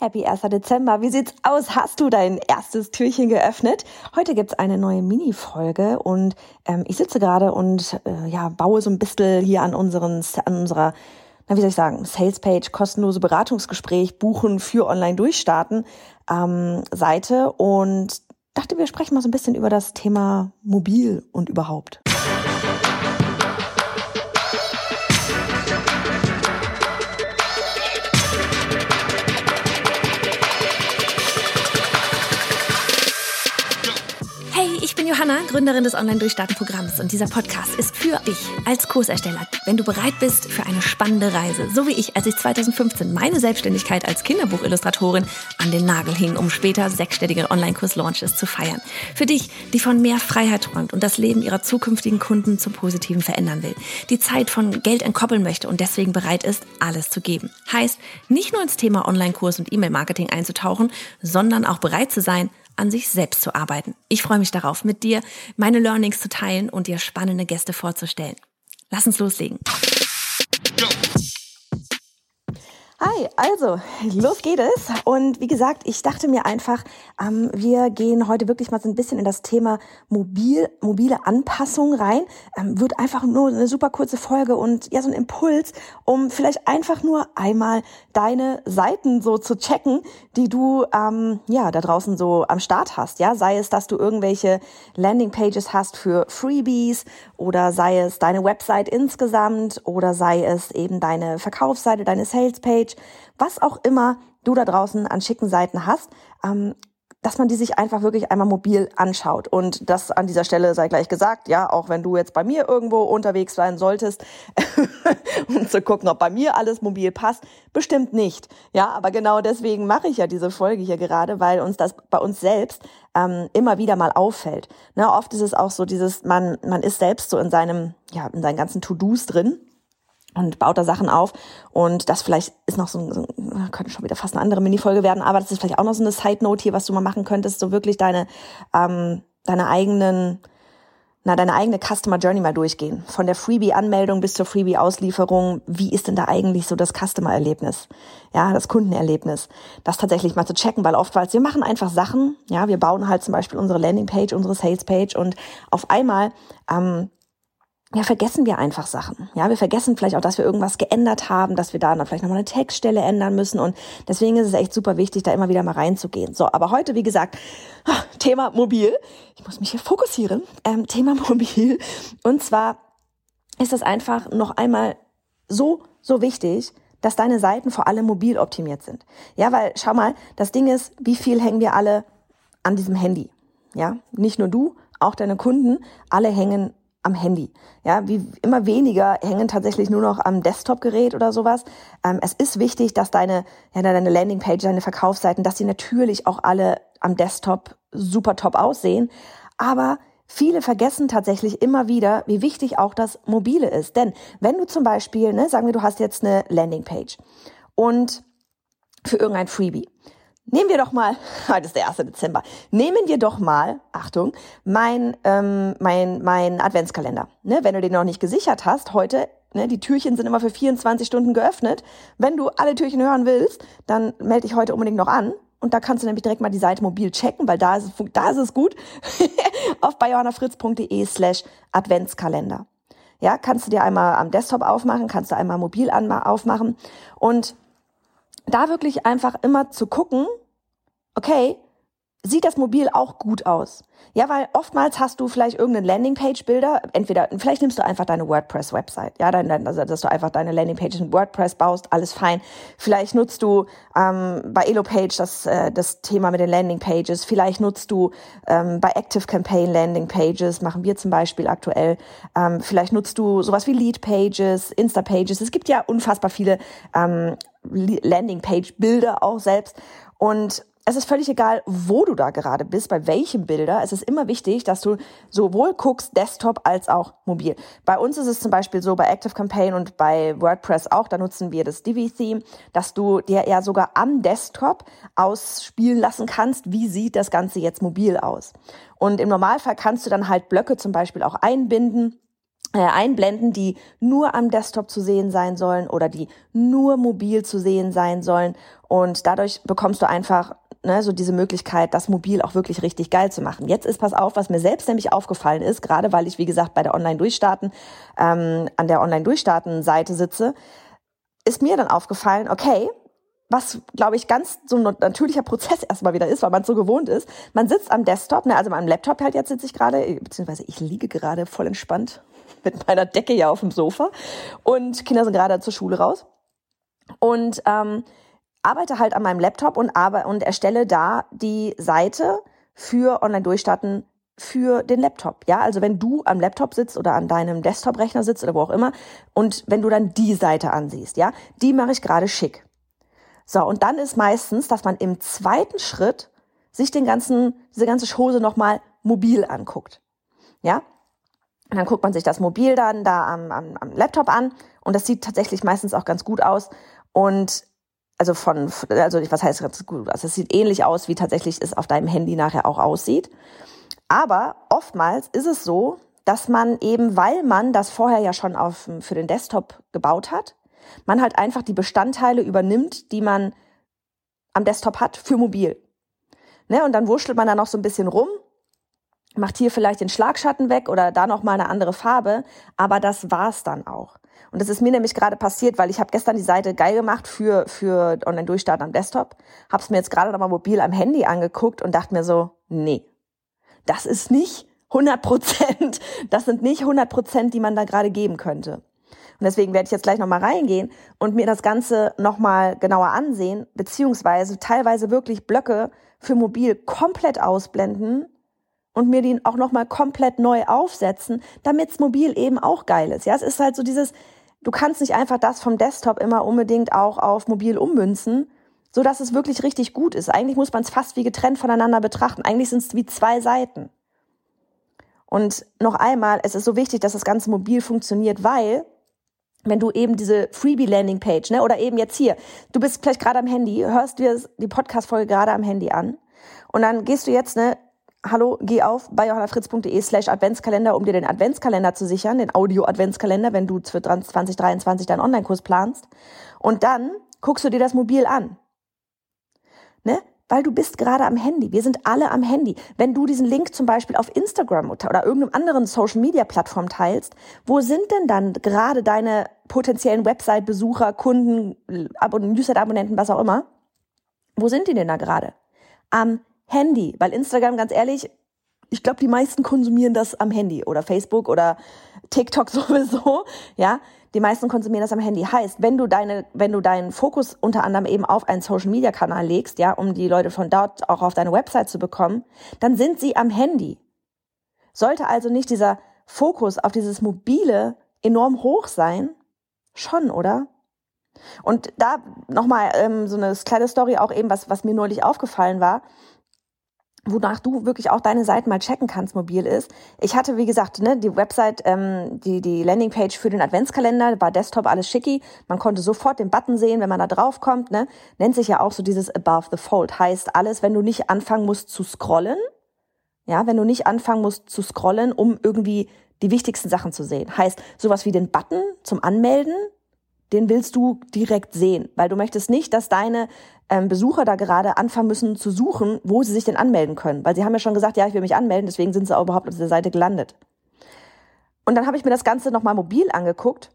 Happy 1. Dezember. Wie sieht's aus? Hast du dein erstes Türchen geöffnet? Heute gibt's eine neue Mini-Folge und ähm, ich sitze gerade und äh, ja, baue so ein bisschen hier an, unseren, an unserer, na, wie soll ich sagen, Salespage, kostenlose Beratungsgespräch buchen für online durchstarten ähm, Seite und dachte, wir sprechen mal so ein bisschen über das Thema Mobil und überhaupt. Johanna, Gründerin des Online-Durchstarten-Programms und dieser Podcast ist für dich als Kursersteller, wenn du bereit bist für eine spannende Reise, so wie ich, als ich 2015 meine Selbstständigkeit als Kinderbuchillustratorin an den Nagel hing, um später sechsstellige Online-Kurs-Launches zu feiern. Für dich, die von mehr Freiheit träumt und das Leben ihrer zukünftigen Kunden zum Positiven verändern will, die Zeit von Geld entkoppeln möchte und deswegen bereit ist, alles zu geben. Heißt, nicht nur ins Thema Online-Kurs und E-Mail-Marketing einzutauchen, sondern auch bereit zu sein, an sich selbst zu arbeiten. Ich freue mich darauf, mit dir meine Learnings zu teilen und dir spannende Gäste vorzustellen. Lass uns loslegen. Hi, also los geht es. Und wie gesagt, ich dachte mir einfach, ähm, wir gehen heute wirklich mal so ein bisschen in das Thema mobil, mobile Anpassung rein. Ähm, wird einfach nur eine super kurze Folge und ja, so ein Impuls, um vielleicht einfach nur einmal deine Seiten so zu checken, die du ähm, ja da draußen so am Start hast. Ja, sei es, dass du irgendwelche Landingpages hast für Freebies oder sei es deine Website insgesamt oder sei es eben deine Verkaufsseite, deine Salespage was auch immer du da draußen an schicken Seiten hast, ähm, dass man die sich einfach wirklich einmal mobil anschaut. Und das an dieser Stelle sei gleich gesagt, ja, auch wenn du jetzt bei mir irgendwo unterwegs sein solltest, um zu gucken, ob bei mir alles mobil passt, bestimmt nicht. Ja, aber genau deswegen mache ich ja diese Folge hier gerade, weil uns das bei uns selbst ähm, immer wieder mal auffällt. Ne, oft ist es auch so dieses, man, man ist selbst so in seinem, ja, in seinen ganzen To-Dos drin und baut da Sachen auf. Und das vielleicht ist noch so, so könnte schon wieder fast eine andere Minifolge werden, aber das ist vielleicht auch noch so eine Side-Note hier, was du mal machen könntest, so wirklich deine, ähm, deine eigenen, na, deine eigene Customer Journey mal durchgehen. Von der Freebie-Anmeldung bis zur Freebie-Auslieferung. Wie ist denn da eigentlich so das Customer-Erlebnis? Ja, das Kundenerlebnis. Das tatsächlich mal zu checken, weil oftmals, wir machen einfach Sachen. Ja, wir bauen halt zum Beispiel unsere Landing-Page, unsere Sales-Page und auf einmal, ähm, ja, vergessen wir einfach Sachen. Ja, wir vergessen vielleicht auch, dass wir irgendwas geändert haben, dass wir da dann vielleicht nochmal eine Textstelle ändern müssen. Und deswegen ist es echt super wichtig, da immer wieder mal reinzugehen. So, aber heute, wie gesagt, Thema Mobil. Ich muss mich hier fokussieren. Ähm, Thema Mobil. Und zwar ist es einfach noch einmal so, so wichtig, dass deine Seiten vor allem mobil optimiert sind. Ja, weil schau mal, das Ding ist, wie viel hängen wir alle an diesem Handy? Ja, nicht nur du, auch deine Kunden, alle hängen am Handy. Ja, wie immer weniger hängen tatsächlich nur noch am Desktop-Gerät oder sowas. Ähm, es ist wichtig, dass deine, ja, deine Landingpage, deine Verkaufsseiten, dass sie natürlich auch alle am Desktop super top aussehen. Aber viele vergessen tatsächlich immer wieder, wie wichtig auch das Mobile ist. Denn wenn du zum Beispiel, ne, sagen wir, du hast jetzt eine Landingpage und für irgendein Freebie Nehmen wir doch mal, heute ist der 1. Dezember, nehmen wir doch mal, Achtung, mein, ähm, mein, mein Adventskalender. Ne, wenn du den noch nicht gesichert hast, heute, ne, die Türchen sind immer für 24 Stunden geöffnet. Wenn du alle Türchen hören willst, dann melde dich heute unbedingt noch an. Und da kannst du nämlich direkt mal die Seite mobil checken, weil da ist da ist es gut. Auf bayjohannafritz.de slash Adventskalender. Ja, kannst du dir einmal am Desktop aufmachen, kannst du einmal mobil aufmachen. Und da wirklich einfach immer zu gucken, okay, sieht das Mobil auch gut aus? Ja, weil oftmals hast du vielleicht irgendeinen Landingpage-Bilder, entweder, vielleicht nimmst du einfach deine WordPress-Website, ja, dann, also, dass du einfach deine Landingpage in WordPress baust, alles fein. Vielleicht nutzt du ähm, bei Elopage das, äh, das Thema mit den Landingpages, vielleicht nutzt du ähm, bei Active Campaign Landingpages, machen wir zum Beispiel aktuell, ähm, vielleicht nutzt du sowas wie Lead-Pages, Insta-Pages, es gibt ja unfassbar viele ähm, Landingpage-Bilder auch selbst und es ist völlig egal, wo du da gerade bist, bei welchem Bilder. Es ist immer wichtig, dass du sowohl guckst, Desktop als auch mobil. Bei uns ist es zum Beispiel so bei Active Campaign und bei WordPress auch, da nutzen wir das Divi-Theme, dass du dir ja sogar am Desktop ausspielen lassen kannst, wie sieht das Ganze jetzt mobil aus. Und im Normalfall kannst du dann halt Blöcke zum Beispiel auch einbinden einblenden, die nur am Desktop zu sehen sein sollen oder die nur mobil zu sehen sein sollen. Und dadurch bekommst du einfach ne, so diese Möglichkeit, das mobil auch wirklich richtig geil zu machen. Jetzt ist, pass auf, was mir selbst nämlich aufgefallen ist, gerade weil ich, wie gesagt, bei der Online-Durchstarten, ähm, an der Online-Durchstarten-Seite sitze, ist mir dann aufgefallen, okay, was, glaube ich, ganz so ein natürlicher Prozess erstmal wieder ist, weil man so gewohnt ist. Man sitzt am Desktop, ne, also am Laptop halt jetzt sitze ich gerade, beziehungsweise ich liege gerade voll entspannt mit meiner Decke ja auf dem Sofa und Kinder sind gerade zur Schule raus. Und ähm, arbeite halt an meinem Laptop und, und erstelle da die Seite für Online-Durchstarten für den Laptop. Ja, also wenn du am Laptop sitzt oder an deinem Desktop-Rechner sitzt oder wo auch immer und wenn du dann die Seite ansiehst, ja, die mache ich gerade schick. So, und dann ist meistens, dass man im zweiten Schritt sich den ganzen, diese ganze Chose nochmal mobil anguckt. Ja, und dann guckt man sich das mobil dann da am, am, am Laptop an und das sieht tatsächlich meistens auch ganz gut aus. Und also von, also was heißt ganz gut, also es sieht ähnlich aus, wie tatsächlich es auf deinem Handy nachher auch aussieht. Aber oftmals ist es so, dass man eben, weil man das vorher ja schon auf, für den Desktop gebaut hat, man halt einfach die Bestandteile übernimmt, die man am Desktop hat, für mobil. Ne, und dann wurschtelt man da noch so ein bisschen rum macht hier vielleicht den Schlagschatten weg oder da noch mal eine andere Farbe, aber das war's dann auch. Und das ist mir nämlich gerade passiert, weil ich habe gestern die Seite geil gemacht für für Online Durchstarten am Desktop, habe es mir jetzt gerade noch mal mobil am Handy angeguckt und dachte mir so, nee. Das ist nicht 100 Prozent, das sind nicht 100 Prozent, die man da gerade geben könnte. Und deswegen werde ich jetzt gleich nochmal reingehen und mir das Ganze nochmal genauer ansehen, beziehungsweise teilweise wirklich Blöcke für mobil komplett ausblenden und mir den auch nochmal komplett neu aufsetzen, damit's mobil eben auch geil ist. Ja, es ist halt so dieses, du kannst nicht einfach das vom Desktop immer unbedingt auch auf mobil ummünzen, so dass es wirklich richtig gut ist. Eigentlich muss man es fast wie getrennt voneinander betrachten. Eigentlich sind es wie zwei Seiten. Und noch einmal, es ist so wichtig, dass das Ganze mobil funktioniert, weil wenn du eben diese Freebie Landing Page, ne, oder eben jetzt hier, du bist vielleicht gerade am Handy, hörst dir die Podcast Folge gerade am Handy an und dann gehst du jetzt, ne, hallo, geh auf bei johannafritz.de slash Adventskalender, um dir den Adventskalender zu sichern, den Audio-Adventskalender, wenn du für 2023 deinen Online-Kurs planst. Und dann guckst du dir das mobil an. Ne? Weil du bist gerade am Handy. Wir sind alle am Handy. Wenn du diesen Link zum Beispiel auf Instagram oder irgendeinem anderen Social-Media-Plattform teilst, wo sind denn dann gerade deine potenziellen Website-Besucher, Kunden, Newsletter-Abonnenten, was auch immer? Wo sind die denn da gerade? Am Handy, weil Instagram, ganz ehrlich, ich glaube, die meisten konsumieren das am Handy oder Facebook oder TikTok sowieso, ja. Die meisten konsumieren das am Handy. Heißt, wenn du deine, wenn du deinen Fokus unter anderem eben auf einen Social Media Kanal legst, ja, um die Leute von dort auch auf deine Website zu bekommen, dann sind sie am Handy. Sollte also nicht dieser Fokus auf dieses mobile enorm hoch sein? Schon, oder? Und da nochmal ähm, so eine kleine Story auch eben, was, was mir neulich aufgefallen war wonach du wirklich auch deine Seiten mal checken kannst, mobil ist. Ich hatte, wie gesagt, ne, die Website, ähm, die, die Landingpage für den Adventskalender, war Desktop alles schicki. Man konnte sofort den Button sehen, wenn man da drauf kommt. Ne? Nennt sich ja auch so dieses Above the Fold. Heißt alles, wenn du nicht anfangen musst zu scrollen, ja, wenn du nicht anfangen musst zu scrollen, um irgendwie die wichtigsten Sachen zu sehen. Heißt sowas wie den Button zum Anmelden, den willst du direkt sehen, weil du möchtest nicht, dass deine ähm, Besucher da gerade anfangen müssen zu suchen, wo sie sich denn anmelden können. Weil sie haben ja schon gesagt, ja, ich will mich anmelden, deswegen sind sie auch überhaupt auf dieser Seite gelandet. Und dann habe ich mir das Ganze nochmal mobil angeguckt.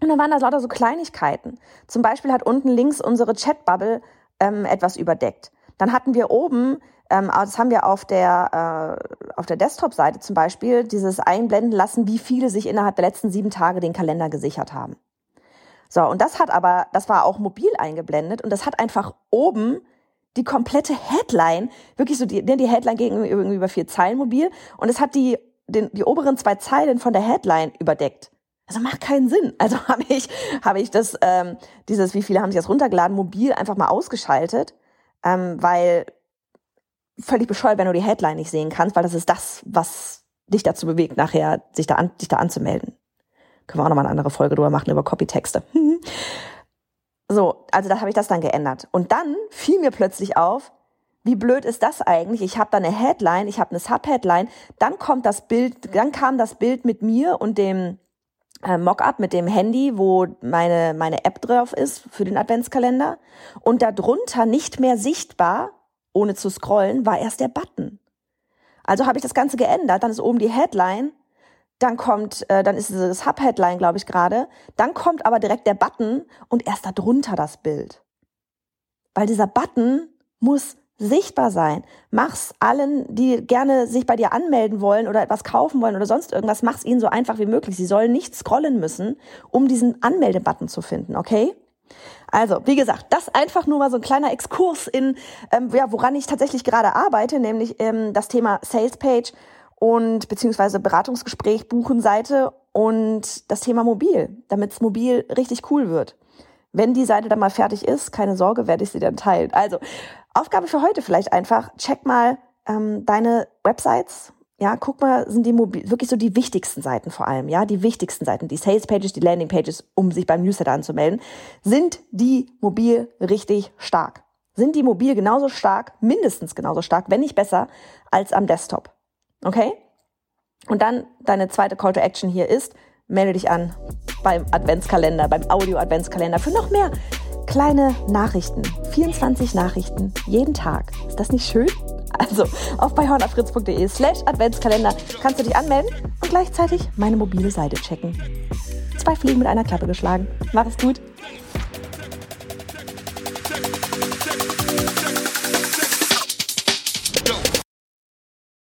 Und dann waren da lauter so Kleinigkeiten. Zum Beispiel hat unten links unsere Chatbubble ähm, etwas überdeckt. Dann hatten wir oben, ähm, das haben wir auf der, äh, auf der Desktop-Seite zum Beispiel, dieses einblenden lassen, wie viele sich innerhalb der letzten sieben Tage den Kalender gesichert haben. So, und das hat aber, das war auch mobil eingeblendet und das hat einfach oben die komplette Headline, wirklich so die, ne, die Headline gegen irgendwie über vier Zeilen mobil und es hat die, den, die oberen zwei Zeilen von der Headline überdeckt. Also macht keinen Sinn. Also habe ich, habe ich das, ähm, dieses, wie viele haben sich das runtergeladen, mobil einfach mal ausgeschaltet, ähm, weil völlig bescheuert, wenn du die Headline nicht sehen kannst, weil das ist das, was dich dazu bewegt, nachher sich da, an, dich da anzumelden. Können wir auch nochmal eine andere Folge drüber machen, über Copytexte. so, also da habe ich das dann geändert. Und dann fiel mir plötzlich auf, wie blöd ist das eigentlich? Ich habe da eine Headline, ich habe eine Subheadline, dann kommt das Bild, dann kam das Bild mit mir und dem äh, Mockup mit dem Handy, wo meine meine App drauf ist für den Adventskalender und darunter nicht mehr sichtbar, ohne zu scrollen, war erst der Button. Also habe ich das Ganze geändert, dann ist oben die Headline, dann kommt, äh, dann ist das Subheadline, glaube ich gerade, dann kommt aber direkt der Button und erst darunter das Bild. Weil dieser Button muss sichtbar sein. Mach's allen, die gerne sich bei dir anmelden wollen oder etwas kaufen wollen oder sonst irgendwas, mach's ihnen so einfach wie möglich. Sie sollen nicht scrollen müssen, um diesen Anmeldebutton zu finden, okay? Also, wie gesagt, das einfach nur mal so ein kleiner Exkurs in, ähm, ja, woran ich tatsächlich gerade arbeite, nämlich ähm, das Thema Sales Page und beziehungsweise Beratungsgespräch, Buchenseite und das Thema Mobil, damit es mobil richtig cool wird. Wenn die Seite dann mal fertig ist, keine Sorge, werde ich sie dann teilen. Also, Aufgabe für heute vielleicht einfach, check mal ähm, deine Websites. Ja, guck mal, sind die mobil, wirklich so die wichtigsten Seiten vor allem, ja, die wichtigsten Seiten, die Sales Pages, die Landing Pages, um sich beim Newsletter anzumelden, sind die mobil richtig stark. Sind die mobil genauso stark, mindestens genauso stark, wenn nicht besser, als am Desktop. Okay? Und dann deine zweite Call to Action hier ist, melde dich an beim Adventskalender, beim Audio-Adventskalender für noch mehr kleine Nachrichten. 24 Nachrichten jeden Tag. Ist das nicht schön? Also auf beihornafritz.de slash Adventskalender kannst du dich anmelden und gleichzeitig meine mobile Seite checken. Zwei Fliegen mit einer Klappe geschlagen. Mach es gut.